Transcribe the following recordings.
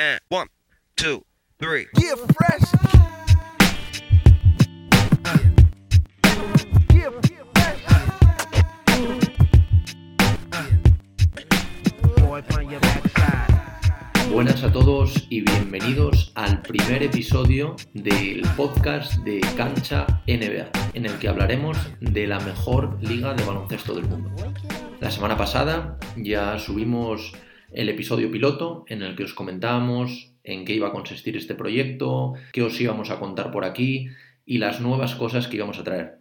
And one, two, three. Yeah, fresh. Yeah, fresh. Boy, from your backside. Buenas a todos y bienvenidos al primer episodio del podcast de Cancha NBA, en el que hablaremos de la mejor liga de baloncesto del mundo. La semana pasada ya subimos el episodio piloto en el que os comentábamos en qué iba a consistir este proyecto, qué os íbamos a contar por aquí y las nuevas cosas que íbamos a traer.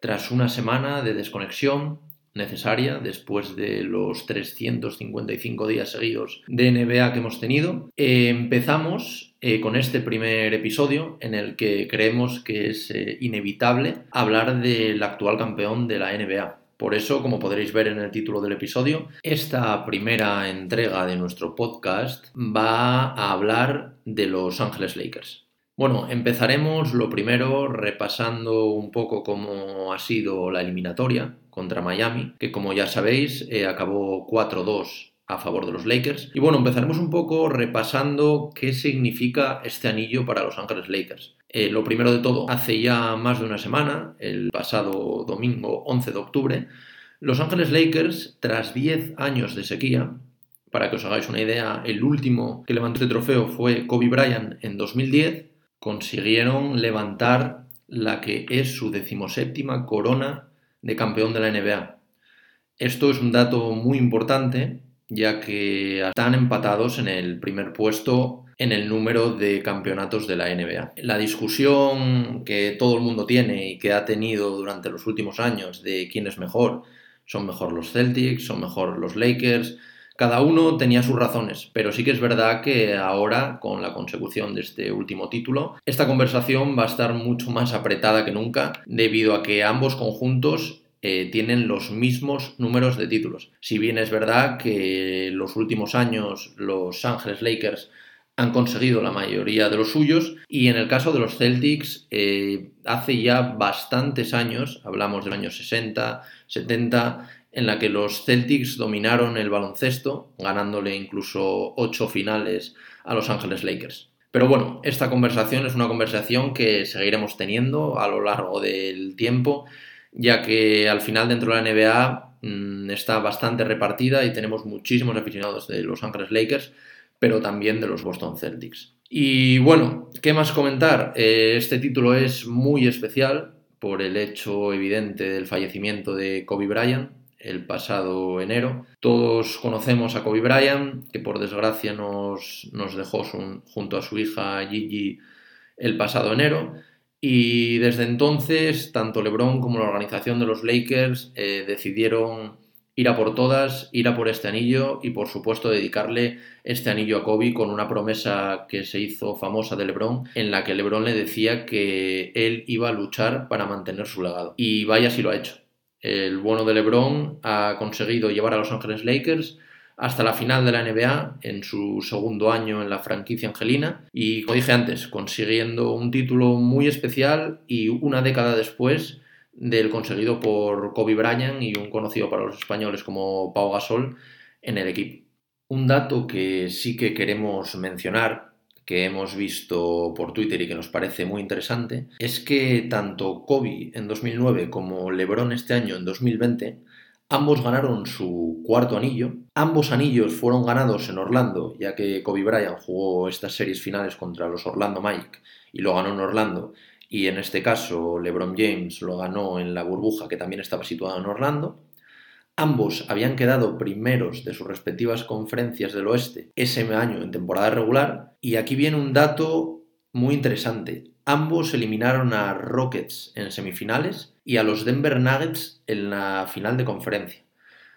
Tras una semana de desconexión necesaria después de los 355 días seguidos de NBA que hemos tenido, eh, empezamos eh, con este primer episodio en el que creemos que es eh, inevitable hablar del actual campeón de la NBA. Por eso, como podréis ver en el título del episodio, esta primera entrega de nuestro podcast va a hablar de Los Ángeles Lakers. Bueno, empezaremos lo primero repasando un poco cómo ha sido la eliminatoria contra Miami, que como ya sabéis eh, acabó 4-2 a favor de los Lakers. Y bueno, empezaremos un poco repasando qué significa este anillo para Los Ángeles Lakers. Eh, lo primero de todo, hace ya más de una semana, el pasado domingo 11 de octubre, Los Ángeles Lakers, tras 10 años de sequía, para que os hagáis una idea, el último que levantó este trofeo fue Kobe Bryant en 2010, consiguieron levantar la que es su decimoséptima corona de campeón de la NBA. Esto es un dato muy importante, ya que están empatados en el primer puesto en el número de campeonatos de la NBA. La discusión que todo el mundo tiene y que ha tenido durante los últimos años de quién es mejor, son mejor los Celtics, son mejor los Lakers, cada uno tenía sus razones, pero sí que es verdad que ahora, con la consecución de este último título, esta conversación va a estar mucho más apretada que nunca, debido a que ambos conjuntos eh, tienen los mismos números de títulos. Si bien es verdad que en los últimos años los Ángeles Lakers han conseguido la mayoría de los suyos y en el caso de los Celtics eh, hace ya bastantes años, hablamos del año 60, 70, en la que los Celtics dominaron el baloncesto, ganándole incluso ocho finales a Los Ángeles Lakers. Pero bueno, esta conversación es una conversación que seguiremos teniendo a lo largo del tiempo, ya que al final dentro de la NBA mmm, está bastante repartida y tenemos muchísimos aficionados de Los Ángeles Lakers, pero también de los Boston Celtics. Y bueno, ¿qué más comentar? Eh, este título es muy especial por el hecho evidente del fallecimiento de Kobe Bryant, el pasado enero. Todos conocemos a Kobe Bryant, que por desgracia nos, nos dejó junto a su hija Gigi el pasado enero. Y desde entonces, tanto LeBron como la organización de los Lakers eh, decidieron ir a por todas, ir a por este anillo y por supuesto dedicarle este anillo a Kobe con una promesa que se hizo famosa de LeBron en la que LeBron le decía que él iba a luchar para mantener su legado. Y vaya si lo ha hecho el bueno de LeBron ha conseguido llevar a Los Ángeles Lakers hasta la final de la NBA en su segundo año en la franquicia angelina y, como dije antes, consiguiendo un título muy especial y una década después del conseguido por Kobe Bryant y un conocido para los españoles como Pau Gasol en el equipo. Un dato que sí que queremos mencionar que hemos visto por Twitter y que nos parece muy interesante es que tanto Kobe en 2009 como LeBron este año en 2020 ambos ganaron su cuarto anillo. Ambos anillos fueron ganados en Orlando, ya que Kobe Bryant jugó estas series finales contra los Orlando Mike y lo ganó en Orlando. Y en este caso LeBron James lo ganó en la burbuja que también estaba situada en Orlando. Ambos habían quedado primeros de sus respectivas conferencias del oeste ese año en temporada regular y aquí viene un dato muy interesante. Ambos eliminaron a Rockets en semifinales y a los Denver Nuggets en la final de conferencia.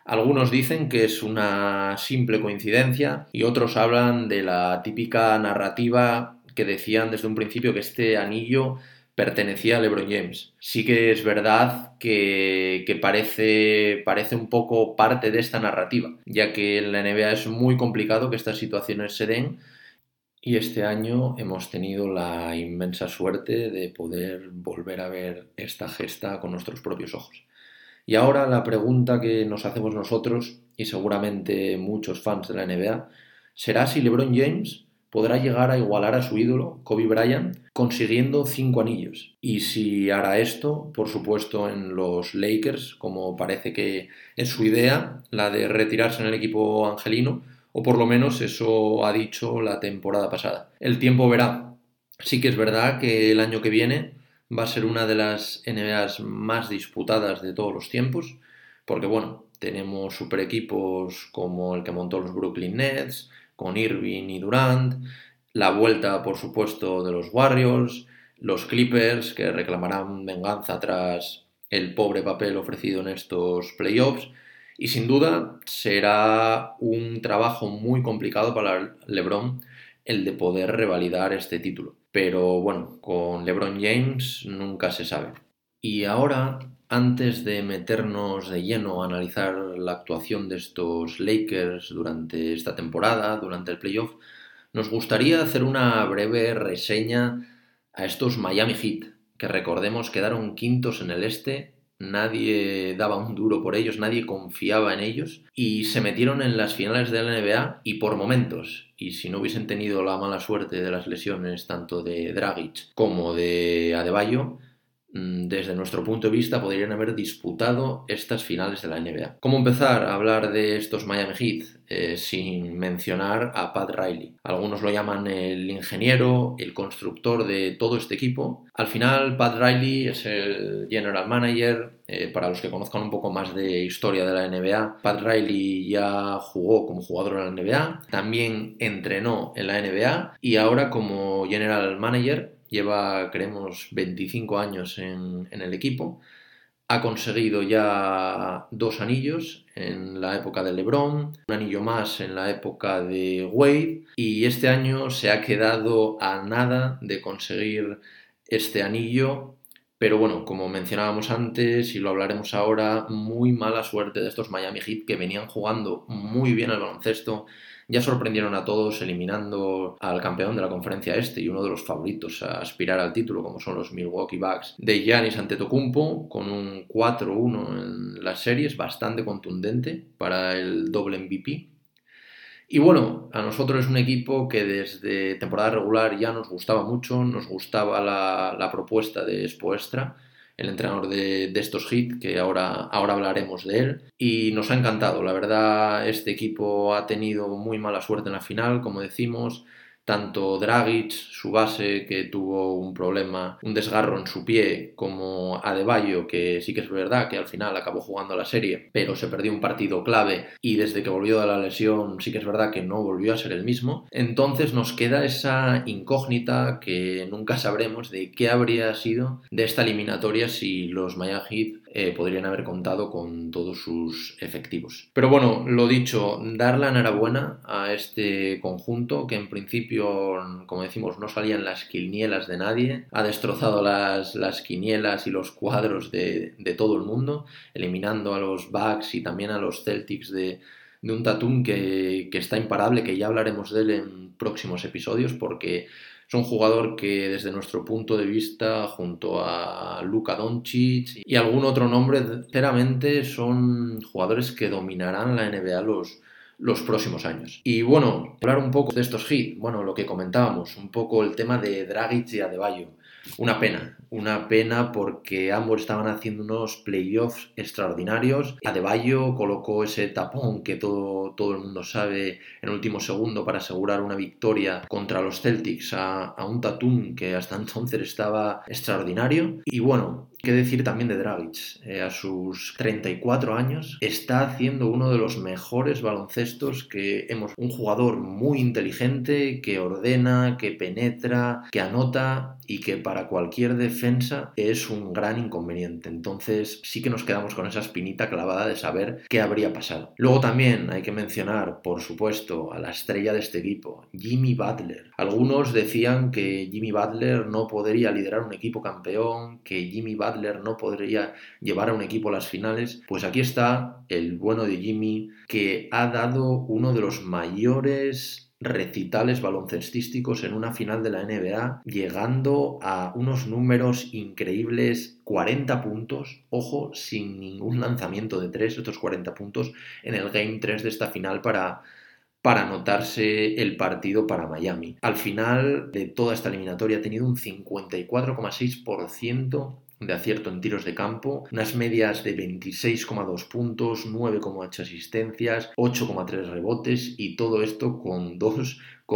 Algunos dicen que es una simple coincidencia y otros hablan de la típica narrativa que decían desde un principio que este anillo pertenecía a LeBron James. Sí que es verdad que, parece un poco parte de esta narrativa, ya que en la NBA es muy complicado que estas situaciones se den y este año hemos tenido la inmensa suerte de poder volver a ver esta gesta con nuestros propios ojos. Y ahora la pregunta que nos hacemos nosotros y seguramente muchos fans de la NBA será si LeBron James podrá llegar a igualar a su ídolo, Kobe Bryant, consiguiendo cinco anillos. Y si hará esto, por supuesto, en los Lakers, como parece que es su idea, la de retirarse en el equipo angelino, o por lo menos eso ha dicho la temporada pasada. El tiempo verá. Sí que es verdad que el año que viene va a ser una de las NBAs más disputadas de todos los tiempos, porque bueno, tenemos super equipos como el que montó los Brooklyn Nets, con Irving y Durant, la vuelta, por supuesto, de los Warriors, los Clippers, que reclamarán venganza tras el pobre papel ofrecido en estos playoffs, y sin duda será un trabajo muy complicado para LeBron el de poder revalidar este título. Pero bueno, con LeBron James nunca se sabe. Y ahora, antes de meternos de lleno a analizar la actuación de estos Lakers durante esta temporada, durante el playoff, nos gustaría hacer una breve reseña a estos Miami Heat, que recordemos quedaron quintos en el este, nadie daba un duro por ellos, nadie confiaba en ellos y se metieron en las finales de la NBA y por momentos, y si no hubiesen tenido la mala suerte de las lesiones tanto de Dragic como de Adebayo, desde nuestro punto de vista, podrían haber disputado estas finales de la NBA. ¿Cómo empezar a hablar de estos Miami Heat eh, sin mencionar a Pat Riley? Algunos lo llaman el ingeniero, el constructor de todo este equipo. Al final, Pat Riley es el general manager. Eh, para los que conozcan un poco más de historia de la NBA, Pat Riley ya jugó como jugador en la NBA, también entrenó en la NBA y ahora como general manager lleva, creemos, 25 años en, el equipo. Ha conseguido ya dos anillos en la época de LeBron, un anillo más en la época de Wade y este año se ha quedado a nada de conseguir este anillo pero bueno, como mencionábamos antes y lo hablaremos ahora, muy mala suerte de estos Miami Heat que venían jugando muy bien al baloncesto, ya sorprendieron a todos eliminando al campeón de la conferencia este y uno de los favoritos a aspirar al título, como son los Milwaukee Bucks de Giannis Antetokounmpo, con un 4-1 en las series, bastante contundente para el doble MVP. Y bueno, a nosotros es un equipo que desde temporada regular ya nos gustaba mucho, nos gustaba la, propuesta de Spoestra el entrenador de, estos hits, que ahora, ahora hablaremos de él. Y nos ha encantado, la verdad, este equipo ha tenido muy mala suerte en la final, como decimos tanto Dragic, su base, que tuvo un problema, un desgarro en su pie, como Adebayo, que sí que es verdad que al final acabó jugando la serie, pero se perdió un partido clave y desde que volvió de la lesión sí que es verdad que no volvió a ser el mismo. Entonces nos queda esa incógnita que nunca sabremos de qué habría sido de esta eliminatoria si los Miami Heat eh, podrían haber contado con todos sus efectivos. Pero bueno, lo dicho, dar la enhorabuena a este conjunto que en principio, como decimos, no salían las quinielas de nadie, ha destrozado las, las quinielas y los cuadros de, todo el mundo, eliminando a los Bucks y también a los Celtics de, un Tatum que, que está imparable, que ya hablaremos de él en próximos episodios porque es un jugador que desde nuestro punto de vista, junto a Luka Doncic y algún otro nombre, sinceramente son jugadores que dominarán la NBA los, los próximos años. Y bueno, hablar un poco de estos hits, bueno, lo que comentábamos, un poco el tema de Dragic y Adebayo. Una pena, una pena porque ambos estaban haciendo unos playoffs extraordinarios. Adebayo colocó ese tapón que todo, todo el mundo sabe en último segundo para asegurar una victoria contra los Celtics a, un Tatum que hasta entonces estaba extraordinario. Y bueno, qué decir también de Dragic. Eh, a sus 34 años está haciendo uno de los mejores baloncestos que hemos. Un jugador muy inteligente que ordena, que penetra, que anota y que para cualquier defensa es un gran inconveniente. Entonces sí que nos quedamos con esa espinita clavada de saber qué habría pasado. Luego también hay que mencionar, por supuesto, a la estrella de este equipo, Jimmy Butler. Algunos decían que Jimmy Butler no podría liderar un equipo campeón, que Jimmy Butler no podría llevar a un equipo a las finales. Pues aquí está el bueno de Jimmy que ha dado uno de los mayores recitales baloncestísticos en una final de la NBA, llegando a unos números increíbles, 40 puntos, ojo, sin ningún lanzamiento de tres, estos 40 puntos en el Game 3 de esta final para, para anotarse el partido para Miami. Al final de toda esta eliminatoria ha tenido un 54,6% de acierto en tiros de campo, unas medias de 26,2 puntos, 9,8 asistencias, 8,3 rebotes y todo esto con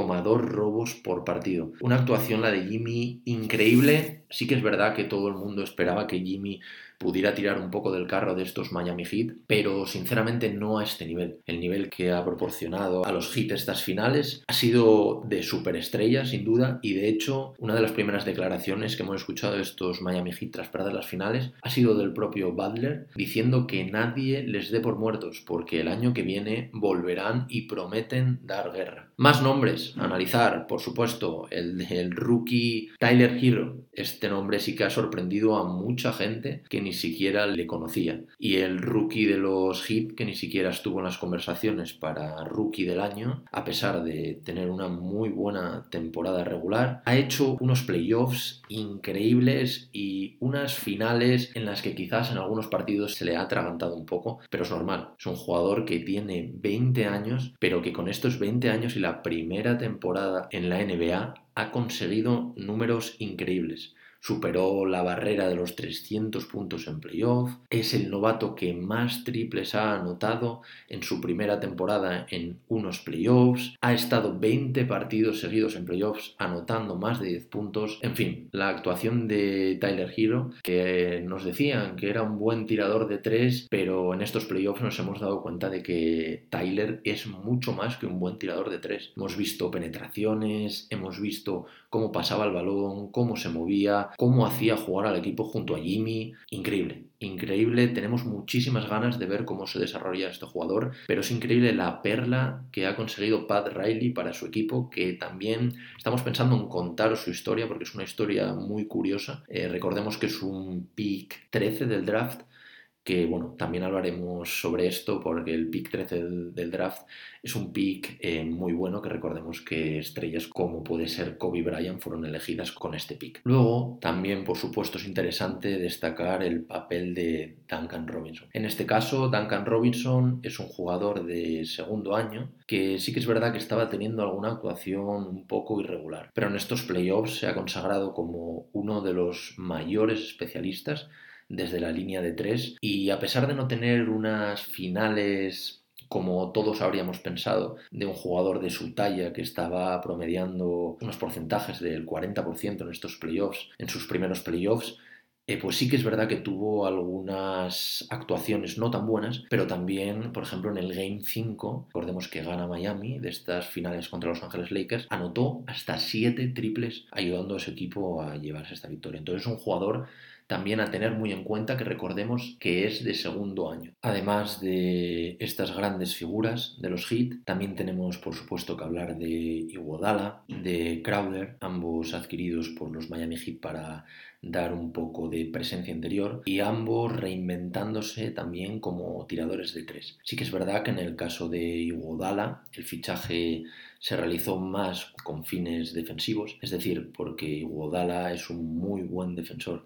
2,2 robos por partido. Una actuación la de Jimmy increíble. Sí que es verdad que todo el mundo esperaba que Jimmy pudiera tirar un poco del carro de estos Miami Heat, pero sinceramente no a este nivel. El nivel que ha proporcionado a los Heat estas finales ha sido de superestrella, sin duda, y de hecho, una de las primeras declaraciones que hemos escuchado de estos Miami Heat tras perder las finales ha sido del propio Butler, diciendo que nadie les dé por muertos, porque el año que viene volverán y prometen dar guerra. Más nombres analizar, por supuesto, el rookie Tyler Hero. Este nombre sí que ha sorprendido a mucha gente que ni siquiera le conocía. Y el rookie de los Heat, que ni siquiera estuvo en las conversaciones para rookie del año, a pesar de tener una muy buena temporada regular, ha hecho unos playoffs increíbles y unas finales en las que quizás en algunos partidos se le ha atragantado un poco, pero es normal. Es un jugador que tiene 20 años, pero que con estos 20 años y la primera temporada en la NBA ha conseguido números increíbles superó la barrera de los 300 puntos en playoff, es el novato que más triples ha anotado en su primera temporada en unos playoffs, ha estado 20 partidos seguidos en playoffs anotando más de 10 puntos, en fin, la actuación de Tyler Hero, que nos decían que era un buen tirador de 3, pero en estos playoffs nos hemos dado cuenta de que Tyler es mucho más que un buen tirador de 3. Hemos visto penetraciones, hemos visto cómo pasaba el balón, cómo se movía, cómo hacía jugar al equipo junto a Jimmy. Increíble, increíble. Tenemos muchísimas ganas de ver cómo se desarrolla este jugador, pero es increíble la perla que ha conseguido Pat Riley para su equipo, que también estamos pensando en contar su historia porque es una historia muy curiosa. Eh, recordemos que es un pick 13 del draft que bueno, también hablaremos sobre esto porque el pick 13 del, draft es un pick eh, muy bueno que recordemos que estrellas como puede ser Kobe Bryant fueron elegidas con este pick. Luego también por supuesto es interesante destacar el papel de Duncan Robinson. En este caso Duncan Robinson es un jugador de segundo año que sí que es verdad que estaba teniendo alguna actuación un poco irregular, pero en estos playoffs se ha consagrado como uno de los mayores especialistas desde la línea de tres y a pesar de no tener unas finales como todos habríamos pensado, de un jugador de su talla que estaba promediando unos porcentajes del 40% en estos playoffs, en sus primeros playoffs, eh, pues sí que es verdad que tuvo algunas actuaciones no tan buenas, pero también, por ejemplo, en el Game 5, recordemos que gana Miami de estas finales contra Los Ángeles Lakers, anotó hasta 7 triples ayudando a su equipo a llevarse esta victoria. Entonces es un jugador también a tener muy en cuenta que recordemos que es de segundo año. Además de estas grandes figuras de los Heat, también tenemos por supuesto que hablar de Iguodala, de Crowder, ambos adquiridos por los Miami Heat para dar un poco de presencia interior y ambos reinventándose también como tiradores de tres. Sí que es verdad que en el caso de Iguodala el fichaje se realizó más con fines defensivos, es decir, porque Iguodala es un muy buen defensor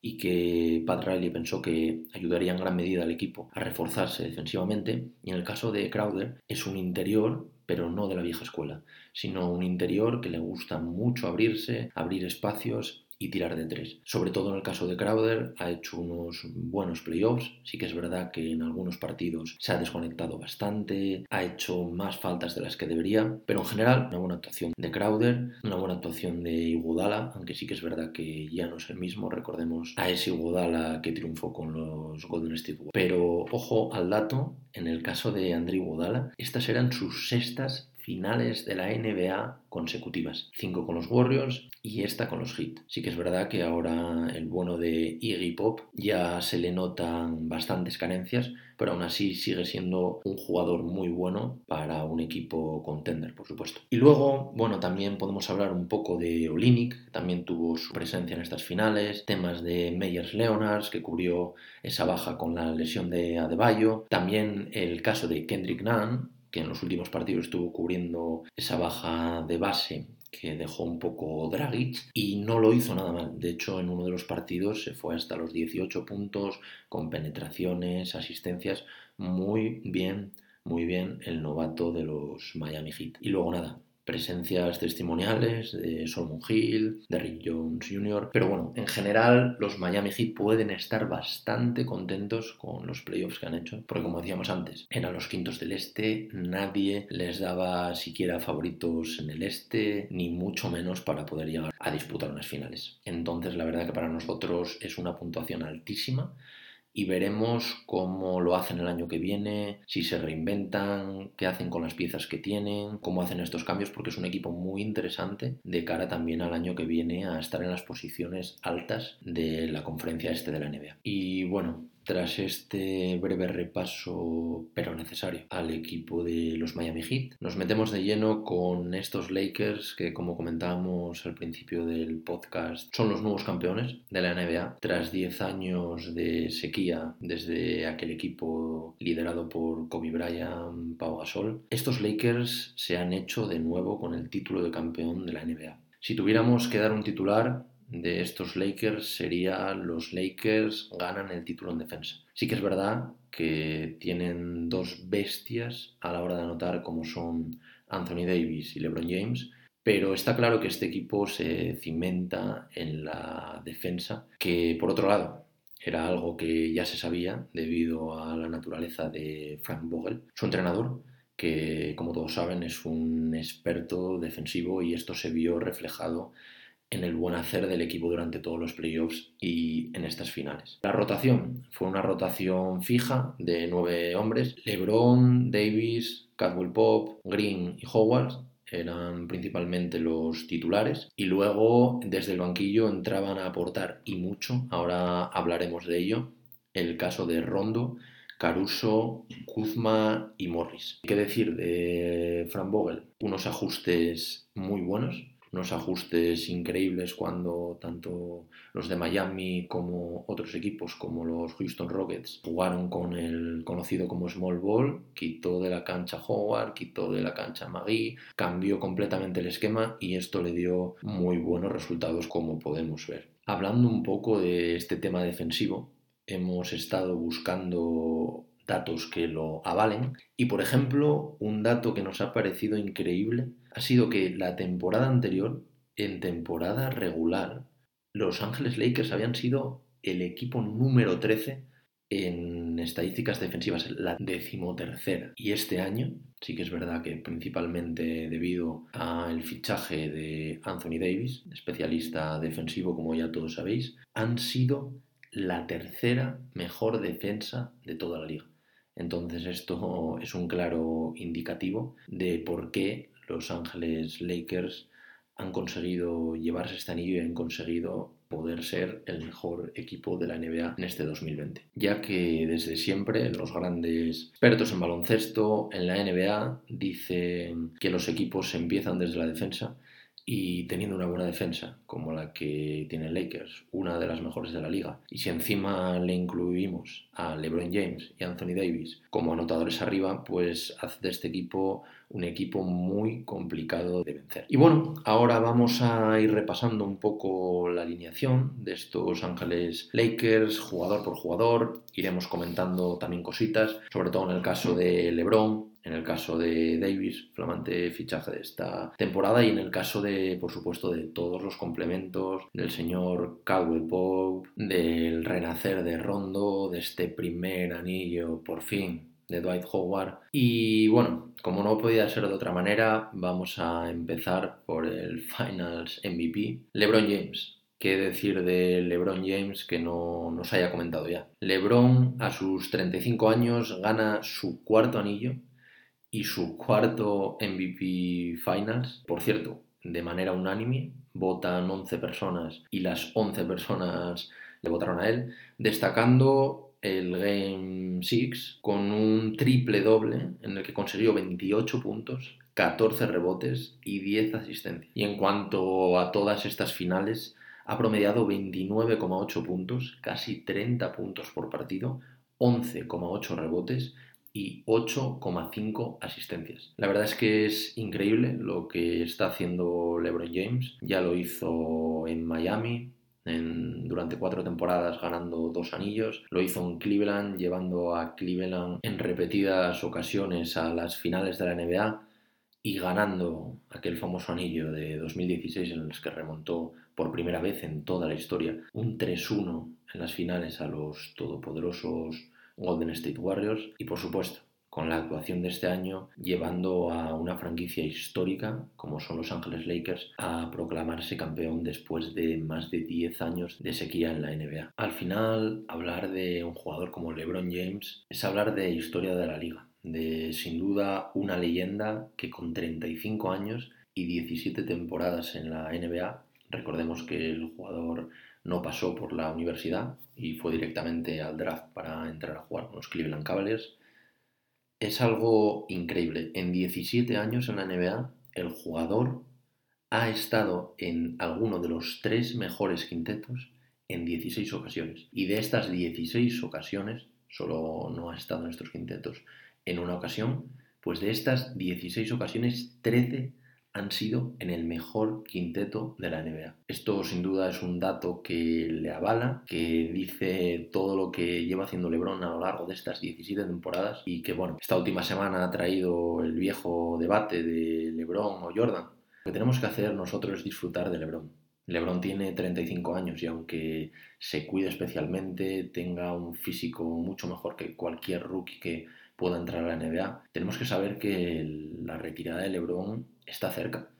y que Pat Riley pensó que ayudaría en gran medida al equipo a reforzarse defensivamente. Y en el caso de Crowder es un interior, pero no de la vieja escuela, sino un interior que le gusta mucho abrirse, abrir espacios y tirar de tres. Sobre todo en el caso de Crowder, ha hecho unos buenos playoffs. Sí que es verdad que en algunos partidos se ha desconectado bastante, ha hecho más faltas de las que debería, pero en general una buena actuación de Crowder, una buena actuación de Iguodala, aunque sí que es verdad que ya no es el mismo. Recordemos a ese Iguodala que triunfó con los Golden State Warriors. Pero ojo al dato, en el caso de André Iguodala, estas eran sus sextas finales de la NBA consecutivas. Cinco con los Warriors y esta con los Heat. Sí que es verdad que ahora el bueno de Iggy Pop ya se le notan bastantes carencias, pero aún así sigue siendo un jugador muy bueno para un equipo contender, por supuesto. Y luego, bueno, también podemos hablar un poco de Olinic, también tuvo su presencia en estas finales, temas de Meyers Leonards, que cubrió esa baja con la lesión de Adebayo, también el caso de Kendrick Nunn, que en los últimos partidos estuvo cubriendo esa baja de base que dejó un poco Dragic y no lo hizo nada mal. De hecho, en uno de los partidos se fue hasta los 18 puntos con penetraciones, asistencias, muy bien muy bien el novato de los Miami Heat. Y luego nada, presencias testimoniales de Solomon Hill, de Rick Jones Jr. Pero bueno, en general los Miami Heat pueden estar bastante contentos con los playoffs que han hecho, porque como decíamos antes, eran los quintos del este, nadie les daba siquiera favoritos en el este, ni mucho menos para poder llegar a disputar unas finales. Entonces la verdad que para nosotros es una puntuación altísima y veremos cómo lo hacen el año que viene, si se reinventan, qué hacen con las piezas que tienen, cómo hacen estos cambios, porque es un equipo muy interesante de cara también al año que viene a estar en las posiciones altas de la conferencia este de la NBA. Y bueno, tras este breve repaso, pero necesario, al equipo de los Miami Heat, nos metemos de lleno con estos Lakers que, como comentábamos al principio del podcast, son los nuevos campeones de la NBA. Tras 10 años de sequía desde aquel equipo liderado por Kobe Bryant, Pau Gasol, estos Lakers se han hecho de nuevo con el título de campeón de la NBA. Si tuviéramos que dar un titular, de estos Lakers sería los Lakers ganan el título en defensa. Sí que es verdad que tienen dos bestias a la hora de anotar como son Anthony Davis y LeBron James, pero está claro que este equipo se cimenta en la defensa, que por otro lado era algo que ya se sabía debido a la naturaleza de Frank Vogel, su entrenador, que como todos saben es un experto defensivo y esto se vio reflejado en el buen hacer del equipo durante todos los playoffs y en estas finales. La rotación fue una rotación fija de nueve hombres. LeBron, Davis, Cadwell Pop, Green y Howard eran principalmente los titulares y luego desde el banquillo entraban a aportar y mucho, ahora hablaremos de ello, el caso de Rondo, Caruso, Kuzma y Morris. ¿Qué decir de Frank Vogel? Unos ajustes muy buenos, unos ajustes increíbles cuando tanto los de Miami como otros equipos como los Houston Rockets jugaron con el conocido como Small Ball, quitó de la cancha Howard, quitó de la cancha Magui, cambió completamente el esquema y esto le dio muy buenos resultados como podemos ver. Hablando un poco de este tema defensivo, hemos estado buscando datos que lo avalen. Y por ejemplo, un dato que nos ha parecido increíble ha sido que la temporada anterior, en temporada regular, los Ángeles Lakers habían sido el equipo número 13 en estadísticas defensivas, la decimotercera. Y este año, sí que es verdad que principalmente debido al fichaje de Anthony Davis, especialista defensivo como ya todos sabéis, han sido la tercera mejor defensa de toda la liga. Entonces esto es un claro indicativo de por qué los Ángeles Lakers han conseguido llevarse este anillo y han conseguido poder ser el mejor equipo de la NBA en este 2020. Ya que desde siempre los grandes expertos en baloncesto en la NBA dicen que los equipos empiezan desde la defensa y teniendo una buena defensa como la que tiene Lakers, una de las mejores de la liga, y si encima le incluimos a LeBron James y Anthony Davis como anotadores arriba, pues hace de este equipo un equipo muy complicado de vencer. Y bueno, ahora vamos a ir repasando un poco la alineación de estos Ángeles Lakers, jugador por jugador, iremos comentando también cositas, sobre todo en el caso de LeBron, en el caso de Davis, flamante fichaje de esta temporada, y en el caso de, por supuesto, de todos los complementos del señor Caldwell Pope, del renacer de Rondo, de este primer anillo, por fin, de Dwight Howard. Y bueno, como no podía ser de otra manera, vamos a empezar por el Finals MVP, LeBron James. ¿Qué decir de LeBron James que no nos haya comentado ya? LeBron a sus 35 años gana su cuarto anillo y su cuarto MVP Finals. Por cierto, de manera unánime, votan 11 personas y las 11 personas le votaron a él, destacando el Game 6 con un triple doble en el que consiguió 28 puntos, 14 rebotes y 10 asistencias. Y en cuanto a todas estas finales, ha promediado 29,8 puntos, casi 30 puntos por partido, 11,8 rebotes y 8,5 asistencias. La verdad es que es increíble lo que está haciendo LeBron James. Ya lo hizo en Miami, durante cuatro temporadas ganando dos anillos. Lo hizo en Cleveland, llevando a Cleveland en repetidas ocasiones a las finales de la NBA y ganando aquel famoso anillo de 2016 en el que remontó por primera vez en toda la historia un 3-1 en las finales a los todopoderosos Golden State Warriors y por supuesto con la actuación de este año llevando a una franquicia histórica como son Los Ángeles Lakers a proclamarse campeón después de más de 10 años de sequía en la NBA. Al final, hablar de un jugador como LeBron James es hablar de historia de la liga, de sin duda una leyenda que con 35 años y 17 temporadas en la NBA, recordemos que el jugador no pasó por la universidad y fue directamente al draft para entrar a jugar con los Cleveland Cavaliers, es algo increíble. En 17 años en la NBA, el jugador ha estado en alguno de los tres mejores quintetos en 16 ocasiones. Y de estas 16 ocasiones, solo no ha estado en estos quintetos en una ocasión, pues de estas 16 ocasiones, 13 han sido en el mejor quinteto de la NBA. Esto sin duda es un dato que le avala, que dice todo lo que lleva haciendo LeBron a lo largo de estas 17 temporadas y que bueno, esta última semana ha traído el viejo debate de LeBron o Jordan. Lo que tenemos que hacer nosotros es disfrutar de LeBron. LeBron tiene 35 años y aunque se cuide especialmente, tenga un físico mucho mejor que cualquier rookie que pueda entrar a la NBA, tenemos que saber que la retirada de LeBron está cerca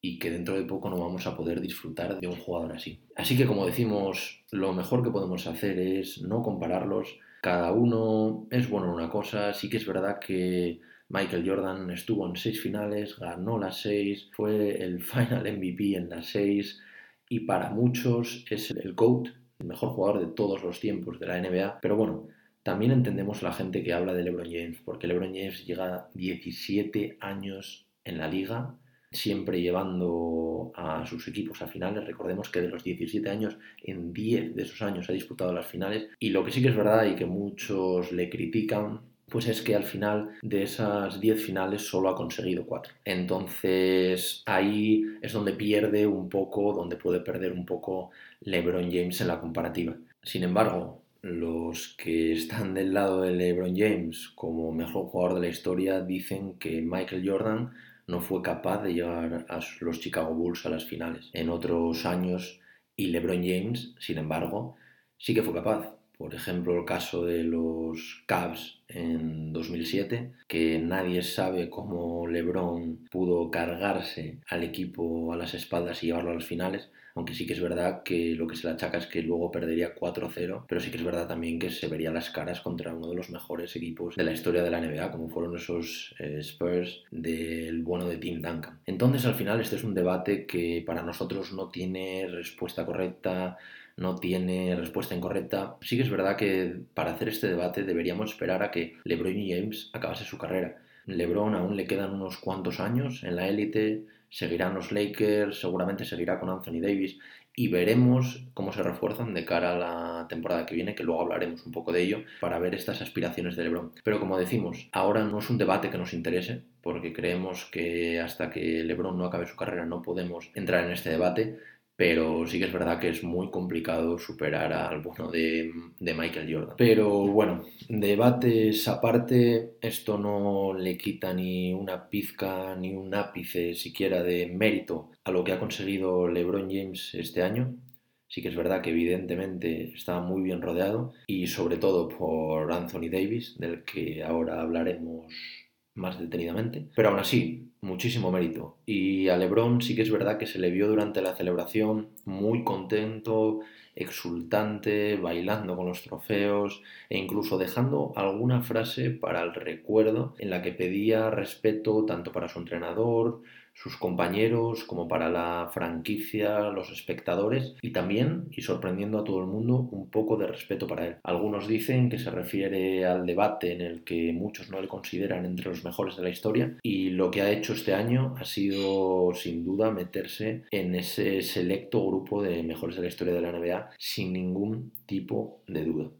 y que dentro de poco no vamos a poder disfrutar de un jugador así. Así que como decimos, lo mejor que podemos hacer es no compararlos. Cada uno es bueno en una cosa. Sí que es verdad que Michael Jordan estuvo en seis finales, ganó las seis, fue el final MVP en las seis y para muchos es el GOAT, el mejor jugador de todos los tiempos de la NBA. Pero bueno, también entendemos la gente que habla de LeBron James, porque LeBron James llega 17 años en la liga, siempre llevando a sus equipos a finales. Recordemos que de los 17 años, en 10 de esos años ha disputado las finales. Y lo que sí que es verdad y que muchos le critican, pues es que al final de esas 10 finales solo ha conseguido 4. Entonces ahí es donde pierde un poco, donde puede perder un poco LeBron James en la comparativa. Sin embargo, los que están del lado de LeBron James como mejor jugador de la historia dicen que Michael Jordan no fue capaz de llegar a los Chicago Bulls a las finales en otros años y LeBron James, sin embargo, sí que fue capaz. Por ejemplo, el caso de los Cavs en 2007, que nadie sabe cómo LeBron pudo cargarse al equipo a las espaldas y llevarlo a las finales, aunque sí que es verdad que lo que se le achaca es que luego perdería 4-0, pero sí que es verdad también que se vería las caras contra uno de los mejores equipos de la historia de la NBA, como fueron esos eh, Spurs del bueno de Tim Duncan. Entonces, al final, este es un debate que para nosotros no tiene respuesta correcta, no tiene respuesta incorrecta. Sí que es verdad que para hacer este debate deberíamos esperar a que LeBron James acabase su carrera. LeBron aún le quedan unos cuantos años en la élite, seguirán los Lakers, seguramente seguirá con Anthony Davis y veremos cómo se refuerzan de cara a la temporada que viene, que luego hablaremos un poco de ello, para ver estas aspiraciones de LeBron. Pero como decimos, ahora no es un debate que nos interese, porque creemos que hasta que LeBron no acabe su carrera no podemos entrar en este debate, pero sí que es verdad que es muy complicado superar al bueno de, Michael Jordan. Pero bueno, debates aparte, esto no le quita ni una pizca ni un ápice siquiera de mérito a lo que ha conseguido LeBron James este año. Sí que es verdad que evidentemente está muy bien rodeado y sobre todo por Anthony Davis, del que ahora hablaremos más detenidamente. Pero aún así, muchísimo mérito. Y a Lebron sí que es verdad que se le vio durante la celebración muy contento, exultante, bailando con los trofeos e incluso dejando alguna frase para el recuerdo en la que pedía respeto tanto para su entrenador, sus compañeros, como para la franquicia, los espectadores y también, y sorprendiendo a todo el mundo, un poco de respeto para él. Algunos dicen que se refiere al debate en el que muchos no le consideran entre los mejores de la historia y lo que ha hecho este año ha sido sin duda meterse en ese selecto grupo de mejores de la historia de la NBA sin ningún tipo de duda.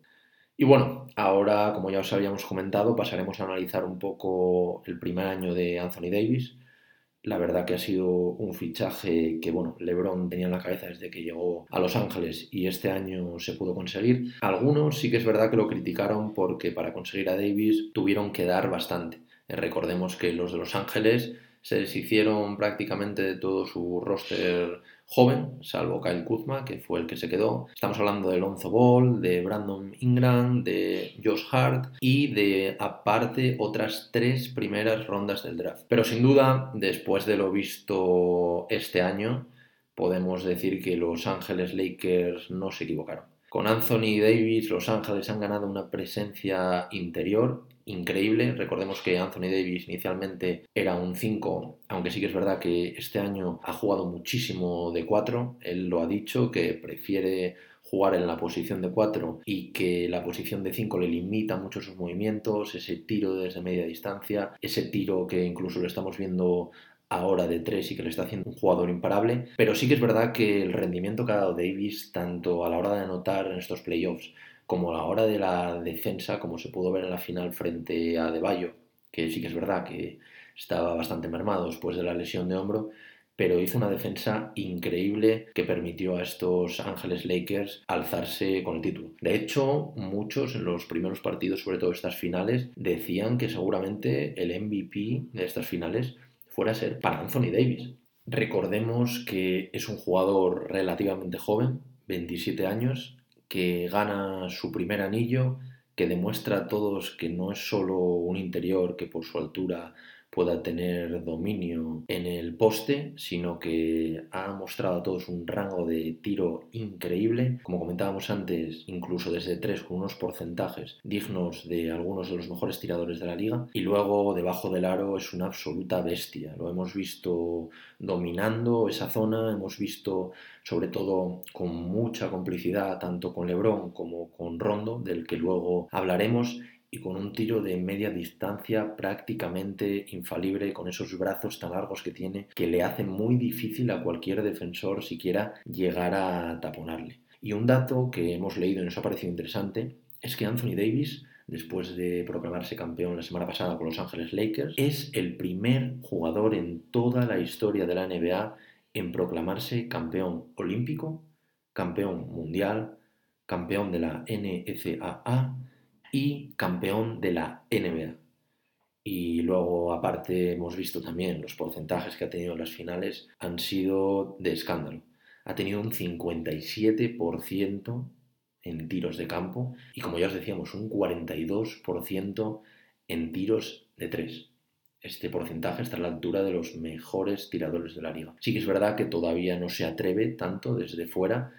Y bueno, ahora, como ya os habíamos comentado, pasaremos a analizar un poco el primer año de Anthony Davis, La verdad que ha sido un fichaje que, bueno, LeBron tenía en la cabeza desde que llegó a Los Ángeles y este año se pudo conseguir. Algunos sí que es verdad que lo criticaron porque para conseguir a Davis tuvieron que dar bastante. Eh, recordemos que los de Los Ángeles se deshicieron prácticamente de todo su roster joven, salvo Kyle Kuzma, que fue el que se quedó. Estamos hablando de Lonzo Ball, de Brandon Ingram, de Josh Hart y de aparte otras tres primeras rondas del draft. Pero sin duda, después de lo visto este año, podemos decir que Los Ángeles Lakers no se equivocaron. Con Anthony Davis, Los Ángeles han ganado una presencia interior increíble. Recordemos que Anthony Davis inicialmente era un 5, aunque sí que es verdad que este año ha jugado muchísimo de 4. Él lo ha dicho, que prefiere jugar en la posición de 4 y que la posición de 5 le limita mucho sus movimientos, ese tiro desde media distancia, ese tiro que incluso lo estamos viendo ahora de 3 y que le está haciendo un jugador imparable, pero sí que es verdad que el rendimiento que ha dado Davis, tanto a la hora de anotar en estos playoffs como la hora de la defensa, como se pudo ver en la final frente a De Bayo, que sí que es verdad que estaba bastante mermado después de la lesión de hombro, pero hizo una defensa increíble que permitió a estos Ángeles Lakers alzarse con el título. De hecho, muchos en los primeros partidos, sobre todo estas finales, decían que seguramente el MVP de estas finales fuera a ser para Anthony Davis. Recordemos que es un jugador relativamente joven, 27 años, que gana su primer anillo, que demuestra a todos que no es solo un interior que por su altura pueda tener dominio en el poste, sino que ha mostrado a todos un rango de tiro increíble, como comentábamos antes, incluso desde tres con unos porcentajes dignos de algunos de los mejores tiradores de la liga, y luego debajo del aro es una absoluta bestia, lo hemos visto dominando esa zona, hemos visto sobre todo con mucha complicidad tanto con Lebron como con Rondo, del que luego hablaremos, y con un tiro de media distancia prácticamente infalible, con esos brazos tan largos que tiene, que le hace muy difícil a cualquier defensor siquiera llegar a taponarle. Y un dato que hemos leído y nos ha parecido interesante es que Anthony Davis, después de proclamarse campeón la semana pasada con Los Ángeles Lakers, es el primer jugador en toda la historia de la NBA en proclamarse campeón olímpico, campeón mundial, campeón de la NCAA, y campeón de la NBA. Y luego, aparte, hemos visto también los porcentajes que ha tenido en las finales han sido de escándalo. Ha tenido un 57% en tiros de campo y, como ya os decíamos, un 42% en tiros de tres. Este porcentaje está a la altura de los mejores tiradores de la liga. Sí que es verdad que todavía no se atreve tanto desde fuera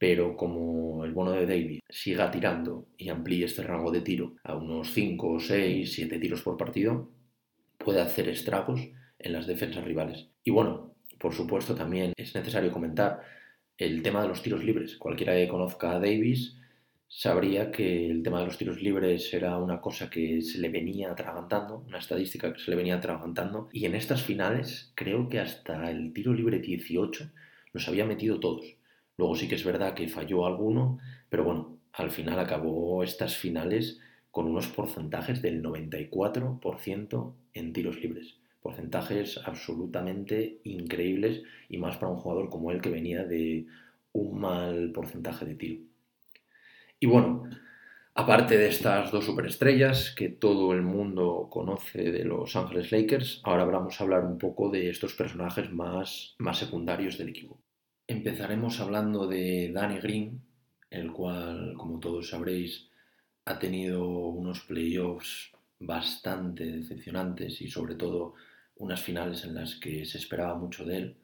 pero como el bono de David siga tirando y amplíe este rango de tiro a unos 5, 6, 7 tiros por partido, puede hacer estragos en las defensas rivales. Y bueno, por supuesto también es necesario comentar el tema de los tiros libres. Cualquiera que conozca a Davis sabría que el tema de los tiros libres era una cosa que se le venía atragantando, una estadística que se le venía atragantando, y en estas finales creo que hasta el tiro libre 18 los había metido todos. Luego sí que es verdad que falló alguno, pero bueno, al final acabó estas finales con unos porcentajes del 94% en tiros libres. Porcentajes absolutamente increíbles y más para un jugador como él que venía de un mal porcentaje de tiro. Y bueno, aparte de estas dos superestrellas que todo el mundo conoce de Los Ángeles Lakers, ahora vamos a hablar un poco de estos personajes más, más secundarios del equipo. Empezaremos hablando de Danny Green, el cual, como todos sabréis, ha tenido unos playoffs bastante decepcionantes y sobre todo unas finales en las que se esperaba mucho de él.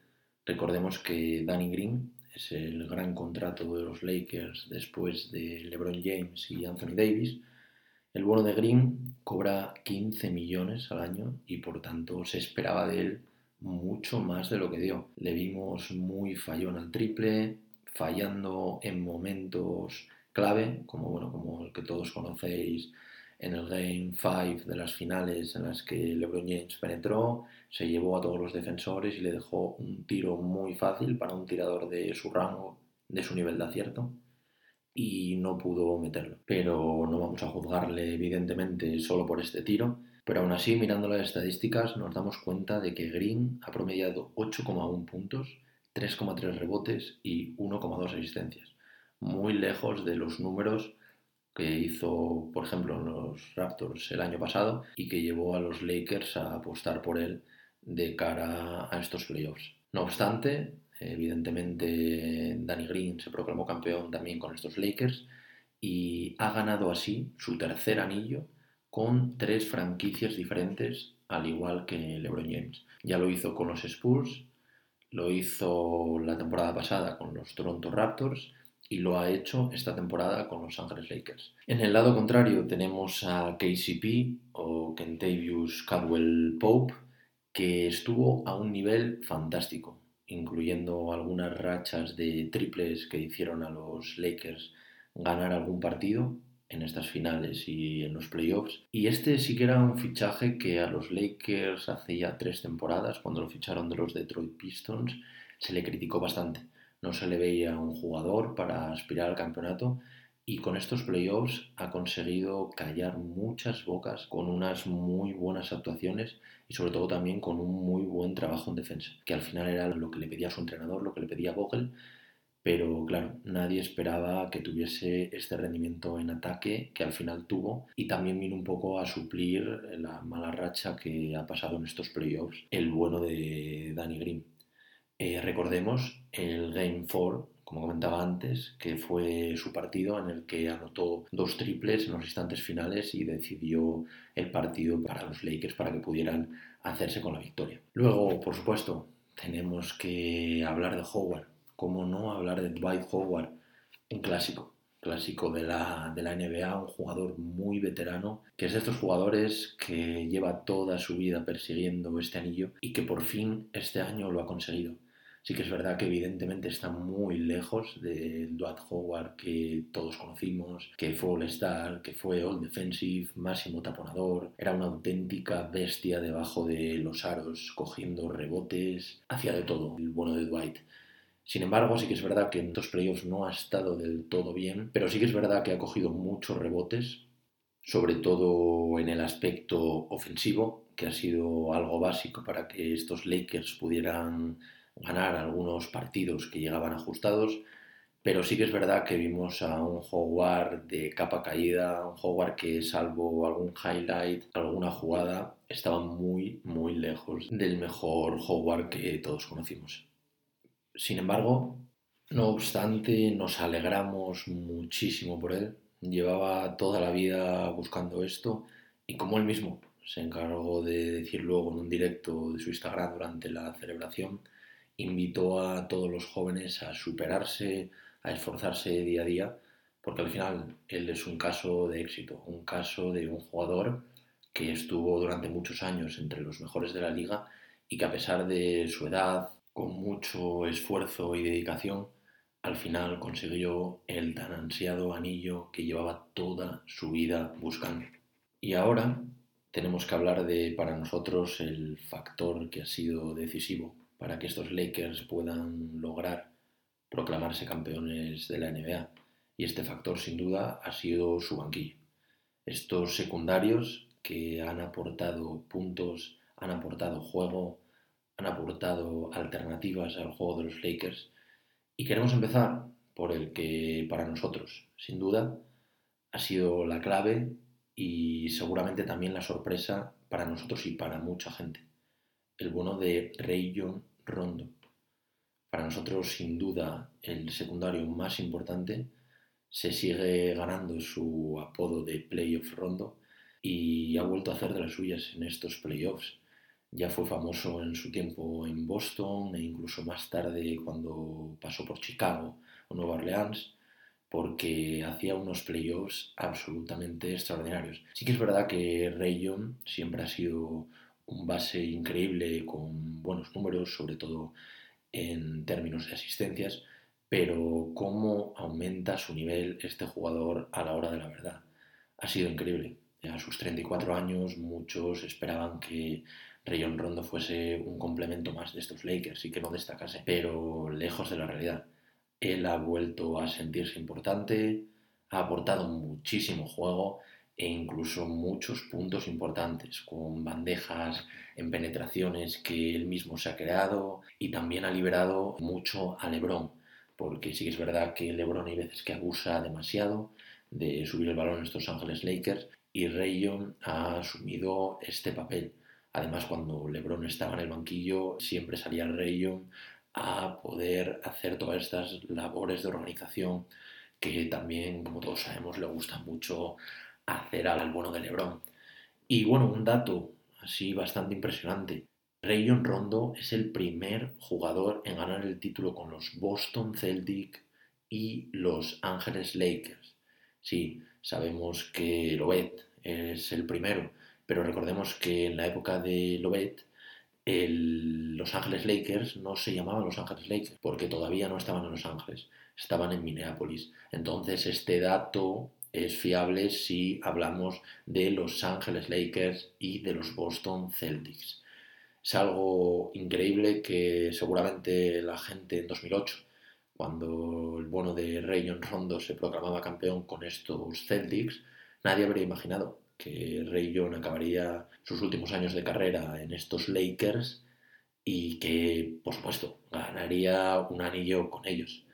Recordemos que Danny Green es el gran contrato de los Lakers después de LeBron James y Anthony Davis. El bono de Green cobra 15 millones al año y por tanto se esperaba de él mucho más de lo que dio. Le vimos muy fallón al triple, fallando en momentos clave, como, bueno, como el que todos conocéis en el Game 5 de las finales en las que LeBron James penetró, se llevó a todos los defensores y le dejó un tiro muy fácil para un tirador de su rango, de su nivel de acierto, y no pudo meterlo. Pero no vamos a juzgarle evidentemente solo por este tiro, Pero aún así, mirando las estadísticas, nos damos cuenta de que Green ha promediado 8,1 puntos, 3,3 rebotes y 1,2 asistencias. Muy lejos de los números que hizo, por ejemplo, los Raptors el año pasado y que llevó a los Lakers a apostar por él de cara a estos playoffs. No obstante, evidentemente Danny Green se proclamó campeón también con estos Lakers y ha ganado así su tercer anillo con tres franquicias diferentes, al igual que LeBron James. Ya lo hizo con los Spurs, lo hizo la temporada pasada con los Toronto Raptors y lo ha hecho esta temporada con los Angeles Lakers. En el lado contrario tenemos a KCP o Kentavious Caldwell Pope, que estuvo a un nivel fantástico, incluyendo algunas rachas de triples que hicieron a los Lakers ganar algún partido en estas finales y en los playoffs. Y este sí que era un fichaje que a los Lakers hace ya tres temporadas, cuando lo ficharon de los Detroit Pistons, se le criticó bastante no se le veía un jugador para aspirar al campeonato y con estos playoffs ha conseguido callar muchas bocas con unas muy buenas actuaciones y sobre todo también con un muy buen trabajo en defensa, que al final era lo que le pedía su entrenador, lo que le pedía Vogel, pero claro, nadie esperaba que tuviese este rendimiento en ataque que al final tuvo y también vino un poco a suplir la mala racha que ha pasado en estos playoffs el bueno de Danny Green. Eh, recordemos el Game 4, como comentaba antes, que fue su partido en el que anotó dos triples en los instantes finales y decidió el partido para los Lakers para que pudieran hacerse con la victoria. Luego, por supuesto, tenemos que hablar de Howard. ¿Cómo no hablar de Dwight Howard? Un clásico, clásico de la, de la NBA, un jugador muy veterano, que es de estos jugadores que lleva toda su vida persiguiendo este anillo y que por fin este año lo ha conseguido. Sí que es verdad que evidentemente está muy lejos del Dwight Howard que todos conocimos, que fue All-Star, que fue All Defensive, máximo taponador, era una auténtica bestia debajo de los aros, cogiendo rebotes, hacía de todo el bueno de Dwight. Sin embargo, sí que es verdad que en estos playoffs no ha estado del todo bien, pero sí que es verdad que ha cogido muchos rebotes, sobre todo en el aspecto ofensivo, que ha sido algo básico para que estos Lakers pudieran ganar algunos partidos que llegaban ajustados, pero sí que es verdad que vimos a un Howard de capa caída, un Howard que salvo algún highlight, alguna jugada, estaba muy, muy lejos del mejor Howard que todos conocimos. Sin embargo, no obstante, nos alegramos muchísimo por él. Llevaba toda la vida buscando esto y como él mismo se encargó de decir luego en un directo de su Instagram durante la celebración, invitó a todos los jóvenes a superarse, a esforzarse día a día, porque al final él es un caso de éxito, un caso de un jugador que estuvo durante muchos años entre los mejores de la liga y que a pesar de su edad, con mucho esfuerzo y dedicación, al final consiguió el tan ansiado anillo que llevaba toda su vida buscando. Y ahora tenemos que hablar de para nosotros el factor que ha sido decisivo para que estos Lakers puedan lograr proclamarse campeones de la NBA. Y este factor sin duda ha sido su banquillo. Estos secundarios que han aportado puntos, han aportado juego, han aportado alternativas al juego de los Lakers. Y queremos empezar por el que para nosotros, sin duda, ha sido la clave y seguramente también la sorpresa para nosotros y para mucha gente el bueno de Rayon Rondo. Para nosotros, sin duda, el secundario más importante. Se sigue ganando su apodo de Playoff Rondo y ha vuelto a hacer de las suyas en estos playoffs. Ya fue famoso en su tiempo en Boston e incluso más tarde cuando pasó por Chicago o Nueva Orleans porque hacía unos playoffs absolutamente extraordinarios. Sí que es verdad que Rayon siempre ha sido un base increíble con buenos números, sobre todo en términos de asistencias, pero cómo aumenta su nivel este jugador a la hora de la verdad. Ha sido increíble. A sus 34 años muchos esperaban que Rayon Rondo fuese un complemento más de estos Lakers y que no destacase, pero lejos de la realidad. Él ha vuelto a sentirse importante, ha aportado muchísimo juego e incluso muchos puntos importantes, con bandejas en penetraciones que él mismo se ha creado y también ha liberado mucho a Lebron, porque sí que es verdad que Lebron hay veces que abusa demasiado de subir el balón en estos Ángeles Lakers y Rayon ha asumido este papel. Además, cuando LeBron estaba en el banquillo, siempre salía Rayon a poder hacer todas estas labores de organización que también, como todos sabemos, le gusta mucho hacer al bono de LeBron. Y bueno, un dato así bastante impresionante. Rayon Rondo es el primer jugador en ganar el título con los Boston Celtics y los Ángeles Lakers. Sí, sabemos que Lobet es el primero, pero recordemos que en la época de Lobet Los Ángeles Lakers no se llamaban Los Ángeles Lakers porque todavía no estaban en Los Ángeles, estaban en Minneapolis. Entonces este dato es fiable si hablamos de Los Ángeles Lakers y de los Boston Celtics. Es algo increíble que seguramente la gente en 2008, cuando el bono de Rayon Rondo se proclamaba campeón con estos Celtics, nadie habría imaginado que Rayon acabaría sus últimos años de carrera en estos Lakers y que, por supuesto, ganaría un anillo con ellos.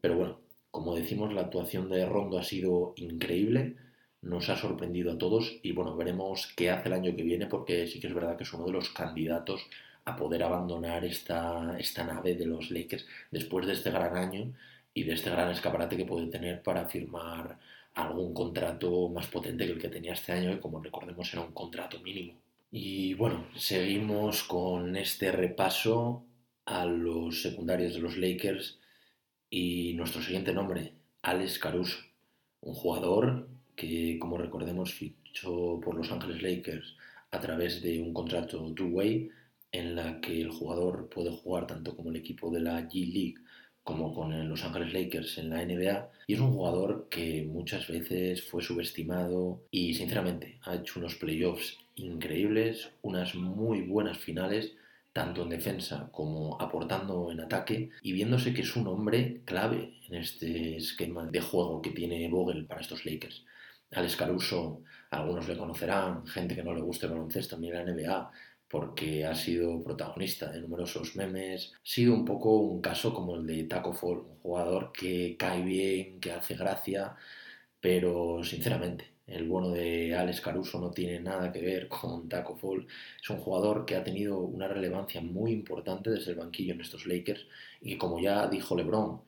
Pero bueno, como decimos, la actuación de Rondo ha sido increíble, nos ha sorprendido a todos y bueno, veremos qué hace el año que viene porque sí que es verdad que es uno de los candidatos a poder abandonar esta, esta nave de los Lakers después de este gran año y de este gran escaparate que puede tener para firmar algún contrato más potente que el que tenía este año, que como recordemos era un contrato mínimo. Y bueno, seguimos con este repaso a los secundarios de los Lakers y nuestro siguiente nombre, Alex Caruso, un jugador que, como recordemos, fichó por Los Ángeles Lakers a través de un contrato two-way en la que el jugador puede jugar tanto como el equipo de la G-League como con Los Ángeles Lakers en la NBA y es un jugador que muchas veces fue subestimado y sinceramente ha hecho unos playoffs increíbles, unas muy buenas finales tanto en defensa como aportando en ataque y viéndose que es un hombre clave en este esquema de juego que tiene Vogel para estos Lakers. Alex Caruso, algunos le conocerán, gente que no le guste el baloncesto ni la NBA, porque ha sido protagonista de numerosos memes. Ha sido un poco un caso como el de Taco Fall, un jugador que cae bien, que hace gracia, pero sinceramente el bono de Alex Caruso no tiene nada que ver con Taco Fall. Es un jugador que ha tenido una relevancia muy importante desde el banquillo en estos Lakers y como ya dijo LeBron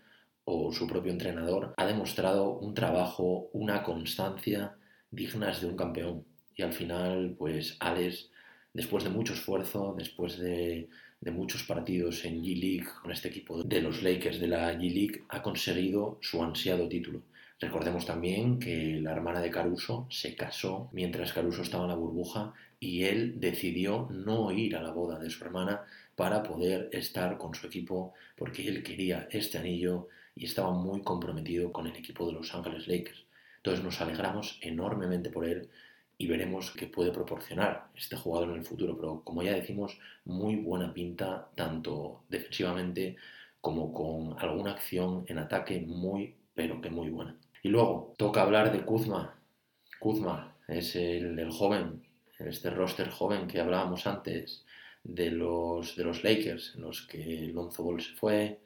o su propio entrenador, ha demostrado un trabajo, una constancia dignas de un campeón. Y al final, pues Alex, después de mucho esfuerzo, después de, muchos partidos en G-League con este equipo de los Lakers de la G-League, ha conseguido su ansiado título. Recordemos también que la hermana de Caruso se casó mientras Caruso estaba en la burbuja y él decidió no ir a la boda de su hermana para poder estar con su equipo porque él quería este anillo y estaba muy comprometido con el equipo de Los Ángeles Lakers. Entonces nos alegramos enormemente por él y veremos qué puede proporcionar este jugador en el futuro. Pero como ya decimos, muy buena pinta tanto defensivamente como con alguna acción en ataque muy, pero que muy buena. Y luego, toca hablar de Kuzma. Kuzma es el, joven, este roster joven que hablábamos antes de los, de los Lakers, en los que Lonzo Ball se fue,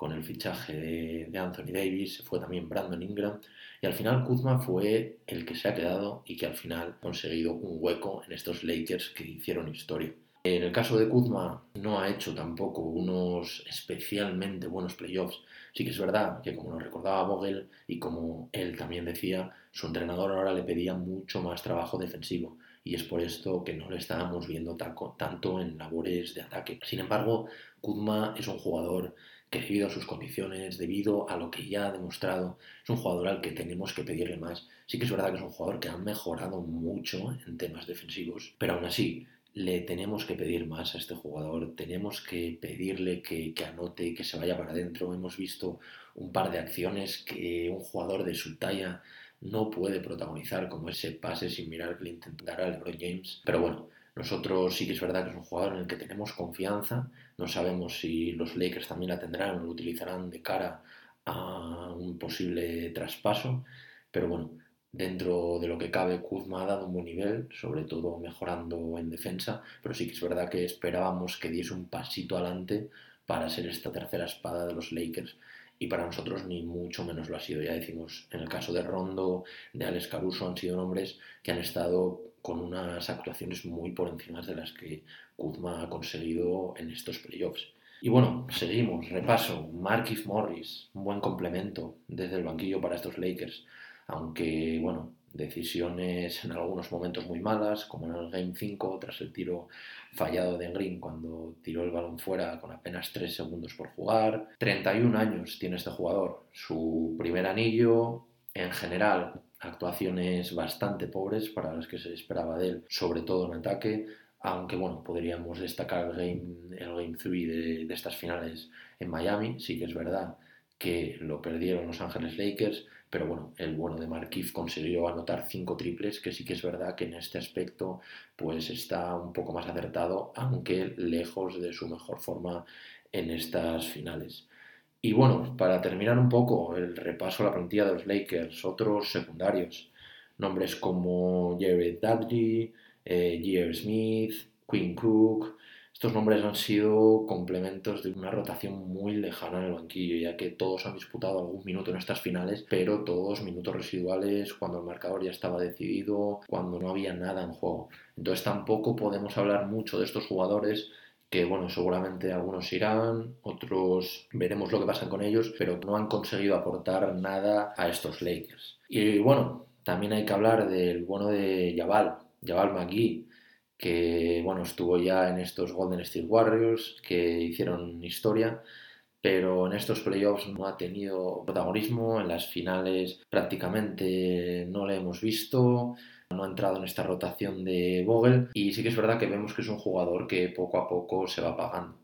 con el fichaje de, Anthony Davis, fue también Brandon Ingram, y al final Kuzma fue el que se ha quedado y que al final ha conseguido un hueco en estos Lakers que hicieron historia. En el caso de Kuzma no ha hecho tampoco unos especialmente buenos playoffs. Sí que es verdad que como nos recordaba Vogel y como él también decía, su entrenador ahora le pedía mucho más trabajo defensivo y es por esto que no le estábamos viendo tanto en labores de ataque. Sin embargo, Kuzma es un jugador que debido a sus condiciones, debido a lo que ya ha demostrado, es un jugador al que tenemos que pedirle más. Sí que es verdad que es un jugador que ha mejorado mucho en temas defensivos, pero aún así le tenemos que pedir más a este jugador, tenemos que pedirle que, que anote que se vaya para adentro. Hemos visto un par de acciones que un jugador de su talla no puede protagonizar, como ese pase sin mirar que le intentará LeBron James. Pero bueno, nosotros sí que es verdad que es un jugador en el que tenemos confianza. No sabemos si los Lakers también la tendrán o lo utilizarán de cara a un posible traspaso. Pero bueno, dentro de lo que cabe, Kuzma ha dado un buen nivel, sobre todo mejorando en defensa, pero sí que es verdad que esperábamos que diese un pasito adelante para ser esta tercera espada de los Lakers. Y para nosotros ni mucho menos lo ha sido. Ya decimos, en el caso de Rondo, de Alex Caruso, han sido nombres que han estado con unas actuaciones muy por encima de las que Kuzma ha conseguido en estos playoffs. Y bueno, seguimos, repaso, Markif Morris, un buen complemento desde el banquillo para estos Lakers, aunque bueno, decisiones en algunos momentos muy malas, como en el Game 5 tras el tiro fallado de Green cuando tiró el balón fuera con apenas 3 segundos por jugar. 31 años tiene este jugador, su primer anillo, en general actuaciones bastante pobres para las que se esperaba de él, sobre todo en ataque, aunque bueno, podríamos destacar el Game, el game 3 de, de estas finales en Miami, sí que es verdad que lo perdieron Los Ángeles Lakers, pero bueno, el bueno de Markif consiguió anotar cinco triples, que sí que es verdad que en este aspecto pues está un poco más acertado, aunque lejos de su mejor forma en estas finales. Y bueno, para terminar un poco el repaso a la plantilla de los Lakers, otros secundarios, nombres como Jared Dudley, eh, J.R. Smith, Quinn Cook. Estos nombres han sido complementos de una rotación muy lejana en el banquillo, ya que todos han disputado algún minuto en estas finales, pero todos minutos residuales cuando el marcador ya estaba decidido, cuando no había nada en juego. Entonces tampoco podemos hablar mucho de estos jugadores que bueno, seguramente algunos irán, otros veremos lo que pasa con ellos, pero no han conseguido aportar nada a estos Lakers. Y bueno, también hay que hablar del bueno de Jabal, Jabal McGee, que bueno, estuvo ya en estos Golden State Warriors, que hicieron historia, pero en estos playoffs no ha tenido protagonismo, en las finales prácticamente no le hemos visto, no ha entrado en esta rotación de Vogel y sí que es verdad que vemos que es un jugador que poco a poco se va pagando.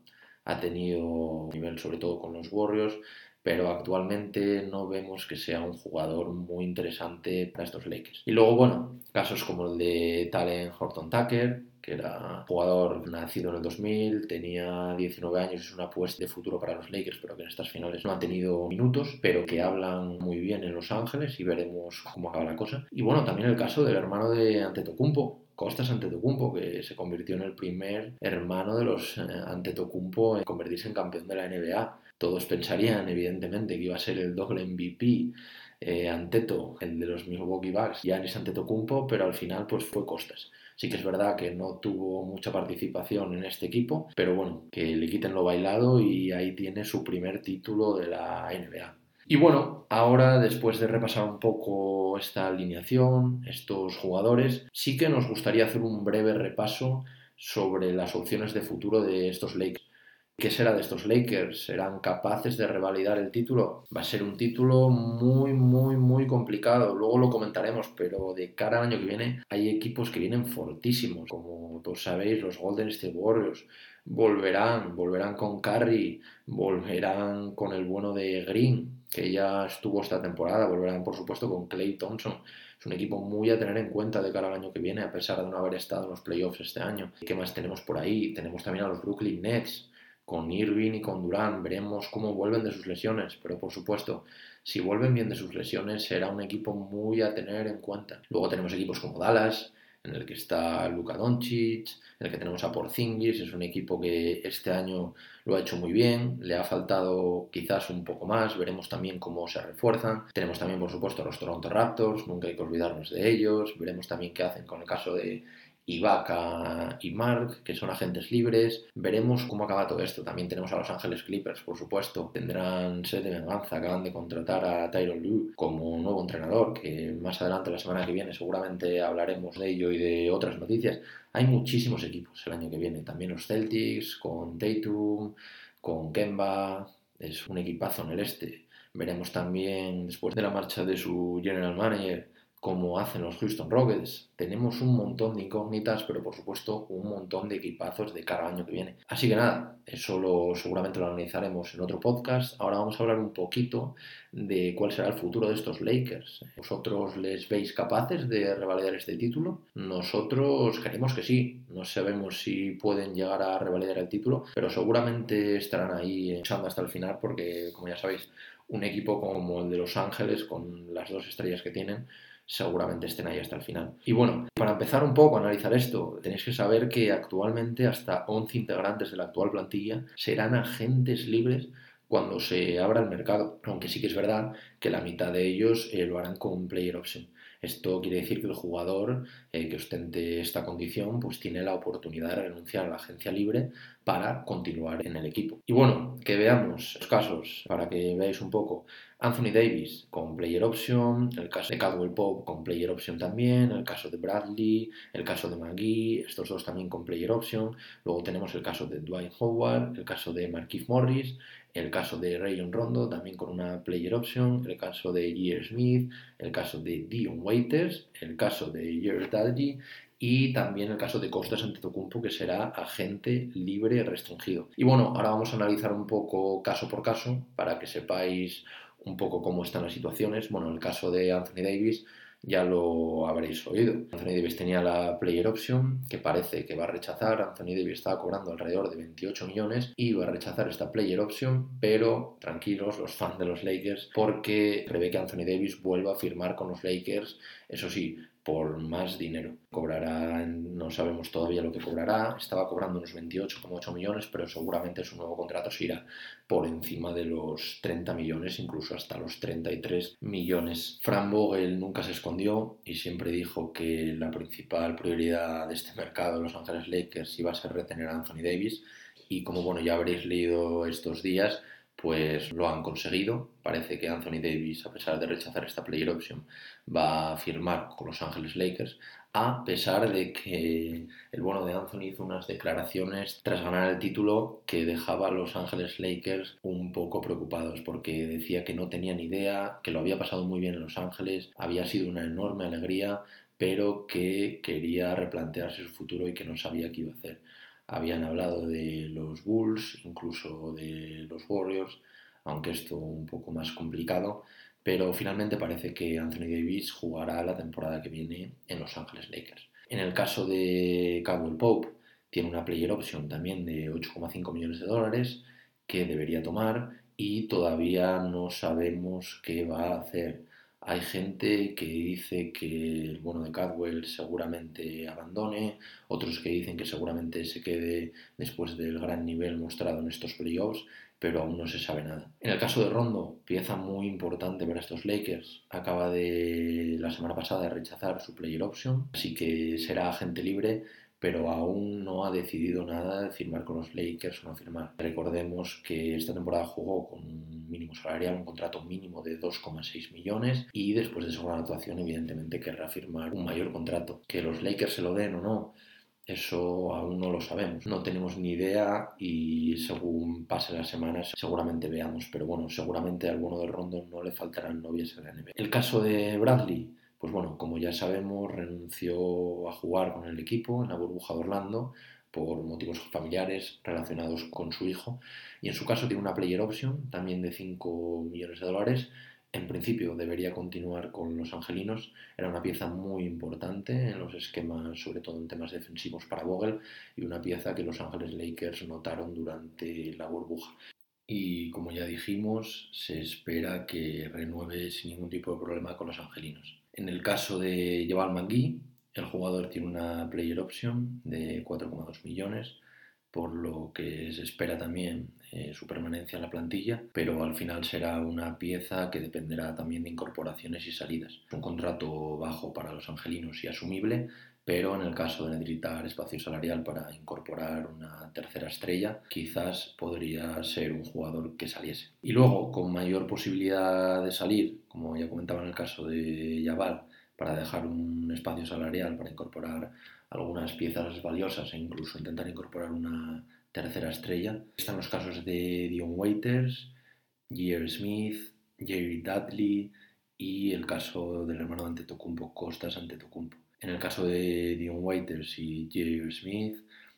Ha tenido nivel sobre todo con los Warriors, pero actualmente no vemos que sea un jugador muy interesante para estos Lakers. Y luego, bueno, casos como el de Talen Horton Tucker, que era jugador nacido en el 2000, tenía 19 años, es una apuesta de futuro para los Lakers, pero que en estas finales no ha tenido minutos, pero que hablan muy bien en Los Ángeles y veremos cómo acaba la cosa. Y bueno, también el caso del hermano de Antetokounmpo, Costas Antetokounmpo, que se convirtió en el primer hermano de los eh, Antetokounmpo en convertirse en campeón de la NBA. Todos pensarían, evidentemente, que iba a ser el doble MVP eh, Anteto, el de los Milwaukee Bucks, Giannis Antetokounmpo, pero al final pues fue Costas. Sí que es verdad que no tuvo mucha participación en este equipo, pero bueno, que le quiten lo bailado y ahí tiene su primer título de la NBA. Y bueno, ahora después de repasar un poco esta alineación, estos jugadores, sí que nos gustaría hacer un breve repaso sobre las opciones de futuro de estos Lakers. ¿Qué será de estos Lakers? ¿Serán capaces de revalidar el título? Va a ser un título muy, muy, muy complicado. Luego lo comentaremos, pero de cara al año que viene hay equipos que vienen fortísimos. Como todos sabéis, los Golden State Warriors volverán, volverán con Curry, volverán con el bueno de Green, que ya estuvo esta temporada, volverán por supuesto con Clay Thompson. Es un equipo muy a tener en cuenta de cara al año que viene, a pesar de no haber estado en los playoffs este año. ¿Qué más tenemos por ahí? Tenemos también a los Brooklyn Nets con Irving y con Durán. Veremos cómo vuelven de sus lesiones, pero por supuesto, si vuelven bien de sus lesiones, será un equipo muy a tener en cuenta. Luego tenemos equipos como Dallas, en el que está Luka Doncic, en el que tenemos a Porzingis, es un equipo que este año lo ha hecho muy bien, le ha faltado quizás un poco más, veremos también cómo se refuerzan. Tenemos también, por supuesto, a los Toronto Raptors, nunca hay que olvidarnos de ellos, veremos también qué hacen con el caso de Ibaka y Mark, que son agentes libres. Veremos cómo acaba todo esto. También tenemos a Los Ángeles Clippers, por supuesto. Tendrán sed de venganza. Acaban de contratar a Tyron Lue como nuevo entrenador, que más adelante, la semana que viene, seguramente hablaremos de ello y de otras noticias. Hay muchísimos equipos el año que viene. También los Celtics, con Tatum, con Kemba. Es un equipazo en el este. Veremos también, después de la marcha de su general manager, como hacen los Houston Rockets. Tenemos un montón de incógnitas, pero por supuesto un montón de equipazos de cada año que viene. Así que nada, eso lo, seguramente lo analizaremos en otro podcast. Ahora vamos a hablar un poquito de cuál será el futuro de estos Lakers. ¿Vosotros les veis capaces de revalidar este título? Nosotros queremos que sí. No sabemos si pueden llegar a revalidar el título, pero seguramente estarán ahí echando hasta el final porque, como ya sabéis, un equipo como el de Los Ángeles, con las dos estrellas que tienen, seguramente estén ahí hasta el final. Y bueno, para empezar un poco a analizar esto, tenéis que saber que actualmente hasta 11 integrantes de la actual plantilla serán agentes libres cuando se abra el mercado, aunque sí que es verdad que la mitad de ellos eh, lo harán con player option. Esto quiere decir que el jugador eh, que ostente esta condición pues tiene la oportunidad de renunciar a la agencia libre para continuar en el equipo. Y bueno, que veamos los casos para que veáis un poco. Anthony Davis con player option, el caso de Cadwell Pope con player option también, el caso de Bradley, el caso de McGee, estos dos también con player option. Luego tenemos el caso de Dwight Howard, el caso de Marquise Morris, el caso de Rayon Rondo también con una player option, el caso de J.R. Smith, el caso de Dion Waiters, el caso de Jared Dudley y también el caso de Costas Antetokounmpo que será agente libre restringido. Y bueno, ahora vamos a analizar un poco caso por caso para que sepáis un poco cómo están las situaciones. Bueno, el caso de Anthony Davis ya lo habréis oído. Anthony Davis tenía la player option que parece que va a rechazar. Anthony Davis estaba cobrando alrededor de 28 millones y va a rechazar esta player option, pero tranquilos los fans de los Lakers porque prevé que Anthony Davis vuelva a firmar con los Lakers, eso sí, por más dinero. Cobrará, no sabemos todavía lo que cobrará, estaba cobrando unos 28,8 millones, pero seguramente su nuevo contrato se irá por encima de los 30 millones, incluso hasta los 33 millones. Fran Vogel nunca se escondió y siempre dijo que la principal prioridad de este mercado de Los Ángeles Lakers iba a ser retener a Anthony Davis y como bueno ya habréis leído estos días, pues lo han conseguido. Parece que Anthony Davis, a pesar de rechazar esta player option, va a firmar con Los Ángeles Lakers, a pesar de que el bueno de Anthony hizo unas declaraciones tras ganar el título que dejaba a Los Ángeles Lakers un poco preocupados porque decía que no tenían idea, que lo había pasado muy bien en Los Ángeles, había sido una enorme alegría, pero que quería replantearse su futuro y que no sabía qué iba a hacer habían hablado de los Bulls, incluso de los Warriors, aunque esto un poco más complicado, pero finalmente parece que Anthony Davis jugará la temporada que viene en Los Ángeles Lakers. En el caso de Caldwell Pope, tiene una player option también de 8,5 millones de dólares que debería tomar y todavía no sabemos qué va a hacer. Hay gente que dice que el bueno de Cadwell seguramente abandone, otros que dicen que seguramente se quede después del gran nivel mostrado en estos playoffs, pero aún no se sabe nada. En el caso de Rondo, pieza muy importante para estos Lakers, acaba de la semana pasada de rechazar su player option, así que será agente libre pero aún no ha decidido nada de firmar con los Lakers o no firmar. Recordemos que esta temporada jugó con un mínimo salarial, un contrato mínimo de 2,6 millones y después de su gran actuación evidentemente querrá firmar un mayor contrato. Que los Lakers se lo den o no, eso aún no lo sabemos. No tenemos ni idea y según pasen las semanas seguramente veamos. Pero bueno, seguramente a alguno de Rondo no le faltarán novias en la NBA. El caso de Bradley pues bueno, como ya sabemos, renunció a jugar con el equipo en la burbuja de Orlando por motivos familiares relacionados con su hijo y en su caso tiene una player option también de 5 millones de dólares. En principio debería continuar con los angelinos, era una pieza muy importante en los esquemas, sobre todo en temas defensivos para Vogel, y una pieza que los Ángeles Lakers notaron durante la burbuja. Y como ya dijimos, se espera que renueve sin ningún tipo de problema con los angelinos. En el caso de Jabal McGee, el jugador tiene una player option de 4,2 millones, por lo que se espera también eh, su permanencia en la plantilla, pero al final será una pieza que dependerá también de incorporaciones y salidas. Un contrato bajo para los angelinos y asumible, pero en el caso de necesitar espacio salarial para incorporar una tercera estrella, quizás podría ser un jugador que saliese. Y luego, con mayor posibilidad de salir, como ya comentaba en el caso de Yabal, para dejar un espacio salarial, para incorporar algunas piezas valiosas e incluso intentar incorporar una tercera estrella. Están los casos de Dion Waiters, J.R. Smith, Jerry Dudley y el caso del hermano de Antetokounmpo, Costas Antetokounmpo. En el caso de Dion Waiters y J.R. Smith,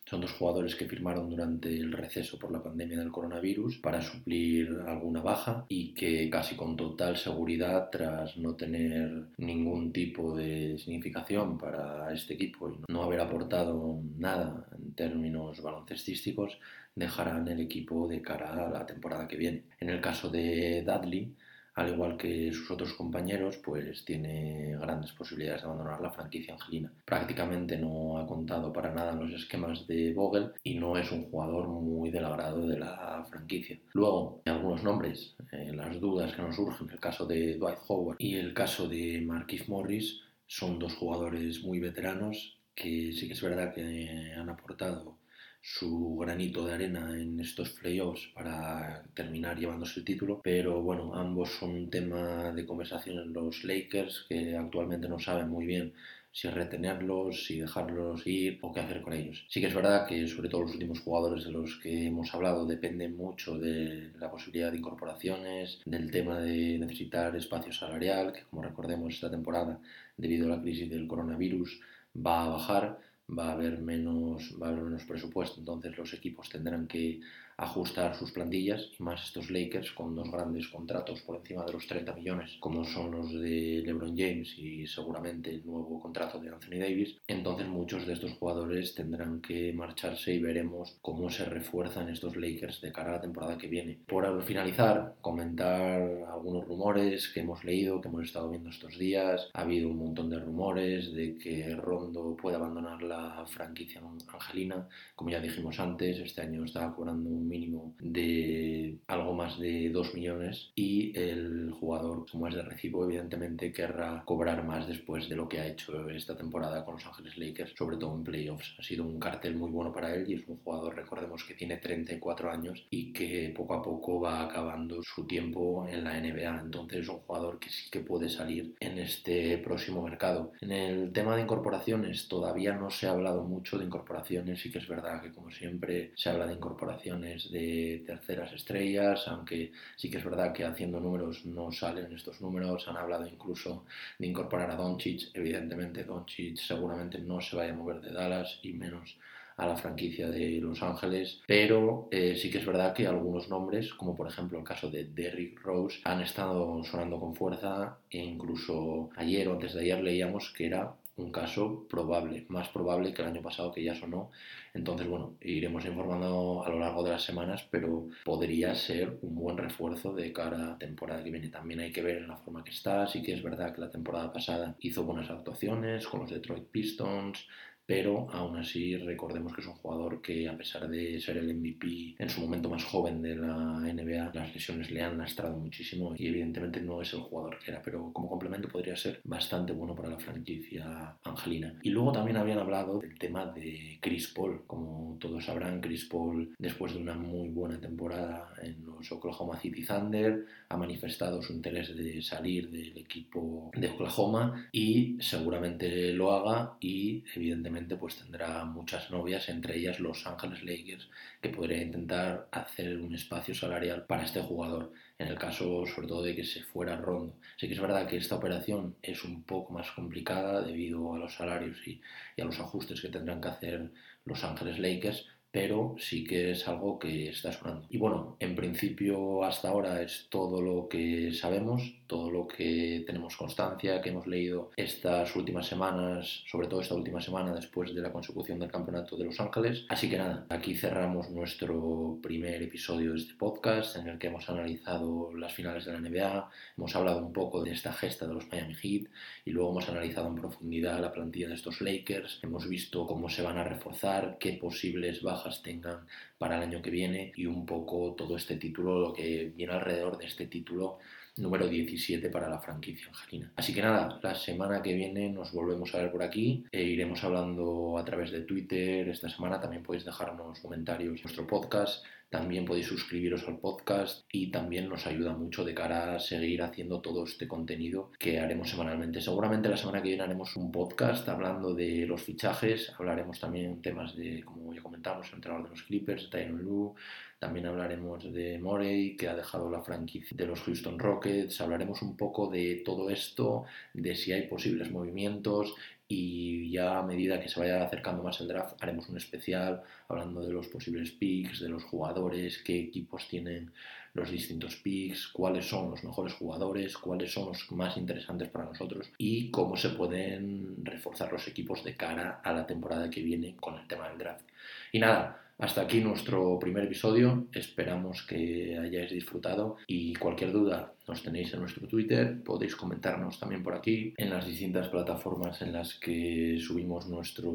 son dos jugadores que firmaron durante el receso por la pandemia del coronavirus para suplir alguna baja y que casi con total seguridad, tras no tener ningún tipo de significación para este equipo y no haber aportado nada en términos baloncestísticos, dejarán el equipo de cara a la temporada que viene. En el caso de Dudley, al igual que sus otros compañeros, pues tiene grandes posibilidades de abandonar la franquicia angelina. Prácticamente no ha contado para nada en los esquemas de Vogel y no es un jugador muy del agrado de la franquicia. Luego, algunos nombres, eh, las dudas que nos surgen, el caso de Dwight Howard y el caso de Marquis Morris, son dos jugadores muy veteranos que sí que es verdad que han aportado su granito de arena en estos playoffs para terminar llevándose el título, pero bueno, ambos son un tema de conversación en los Lakers que actualmente no saben muy bien si retenerlos, si dejarlos ir o qué hacer con ellos. Sí que es verdad que sobre todo los últimos jugadores de los que hemos hablado dependen mucho de la posibilidad de incorporaciones, del tema de necesitar espacio salarial, que como recordemos esta temporada debido a la crisis del coronavirus va a bajar va a haber menos, va a haber menos presupuesto, entonces los equipos tendrán que ajustar sus plantillas más estos Lakers con dos grandes contratos por encima de los 30 millones, como son los de LeBron James y seguramente el nuevo contrato de Anthony Davis. Entonces muchos de estos jugadores tendrán que marcharse y veremos cómo se refuerzan estos Lakers de cara a la temporada que viene. Por finalizar, comentar algunos rumores que hemos leído, que hemos estado viendo estos días. Ha habido un montón de rumores de que Rondo puede abandonar la franquicia angelina. Como ya dijimos antes, este año está cobrando un mínimo de algo más de 2 millones y el jugador, como es de recibo, evidentemente querrá cobrar más después de lo que ha hecho esta temporada con Los Ángeles Lakers, sobre todo en playoffs. Ha sido un cartel muy bueno para él y es un jugador, recordemos que tiene 34 años y que poco a poco va acabando su tiempo en la NBA. Entonces es un jugador que sí que puede salir en este próximo mercado. En el tema de incorporaciones todavía no se ha hablado mucho de incorporaciones, sí que es verdad que como siempre se habla de incorporaciones de terceras estrellas, aunque sí que es verdad que haciendo números no salen estos números. Han hablado incluso de incorporar a Doncic. Evidentemente, Doncic seguramente no se vaya a mover de Dallas y menos a la franquicia de Los Ángeles, pero eh, sí que es verdad que algunos nombres, como por ejemplo el caso de Derrick Rose, han estado sonando con fuerza e incluso ayer o antes de ayer leíamos que era un caso probable, más probable que el año pasado que ya sonó. Entonces, bueno, iremos informando a lo largo de las semanas, pero podría ser un buen refuerzo de cara a temporada que viene. También hay que ver en la forma que está. Sí que es verdad que la temporada pasada hizo buenas actuaciones con los Detroit Pistons, pero aún así recordemos que es un jugador que a pesar de ser el MVP en su momento más joven de la NBA, las lesiones le han lastrado muchísimo y evidentemente no es el jugador que era, pero como complemento podría ser bastante bueno para la franquicia angelina. Y luego también habían hablado del tema de Chris Paul, como todos sabrán, Chris Paul después de una muy buena temporada en los Oklahoma City Thunder ha manifestado su interés de salir del equipo de Oklahoma y seguramente lo haga y evidentemente pues tendrá muchas novias, entre ellas Los Ángeles Lakers, que podría intentar hacer un espacio salarial para este jugador, en el caso sobre todo de que se fuera Rondo. Sí que es verdad que esta operación es un poco más complicada debido a los salarios y, y a los ajustes que tendrán que hacer Los Ángeles Lakers, pero sí que es algo que está sonando. Y bueno, en principio hasta ahora es todo lo que sabemos, todo lo que tenemos constancia, que hemos leído estas últimas semanas, sobre todo esta última semana después de la consecución del Campeonato de Los Ángeles. Así que nada, aquí cerramos nuestro primer episodio de este podcast en el que hemos analizado las finales de la NBA, hemos hablado un poco de esta gesta de los Miami Heat y luego hemos analizado en profundidad la plantilla de estos Lakers, hemos visto cómo se van a reforzar, qué posibles bajas tengan para el año que viene y un poco todo este título, lo que viene alrededor de este título número 17 para la franquicia angelina. Así que nada, la semana que viene nos volvemos a ver por aquí e iremos hablando a través de Twitter. Esta semana también podéis dejarnos comentarios en nuestro podcast también podéis suscribiros al podcast y también nos ayuda mucho de cara a seguir haciendo todo este contenido que haremos semanalmente. Seguramente la semana que viene haremos un podcast hablando de los fichajes, hablaremos también temas de, como ya comentamos, el entrenador de los Clippers, Tyron Lu, también hablaremos de Morey, que ha dejado la franquicia de los Houston Rockets, hablaremos un poco de todo esto, de si hay posibles movimientos y ya a medida que se vaya acercando más el draft haremos un especial hablando de los posibles picks, de los jugadores, qué equipos tienen los distintos picks, cuáles son los mejores jugadores, cuáles son los más interesantes para nosotros y cómo se pueden reforzar los equipos de cara a la temporada que viene con el tema del draft. Y nada, Hasta aquí nuestro primer episodio, esperamos que hayáis disfrutado. Y cualquier duda nos tenéis en nuestro Twitter, podéis comentarnos también por aquí en las distintas plataformas en las que subimos nuestro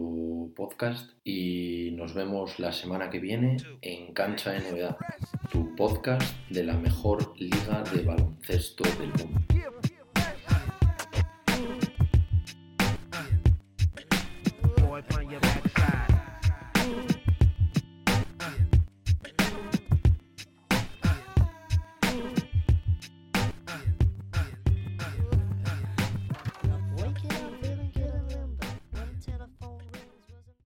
podcast. Y nos vemos la semana que viene en Cancha NBA, tu podcast de la mejor liga de baloncesto del mundo.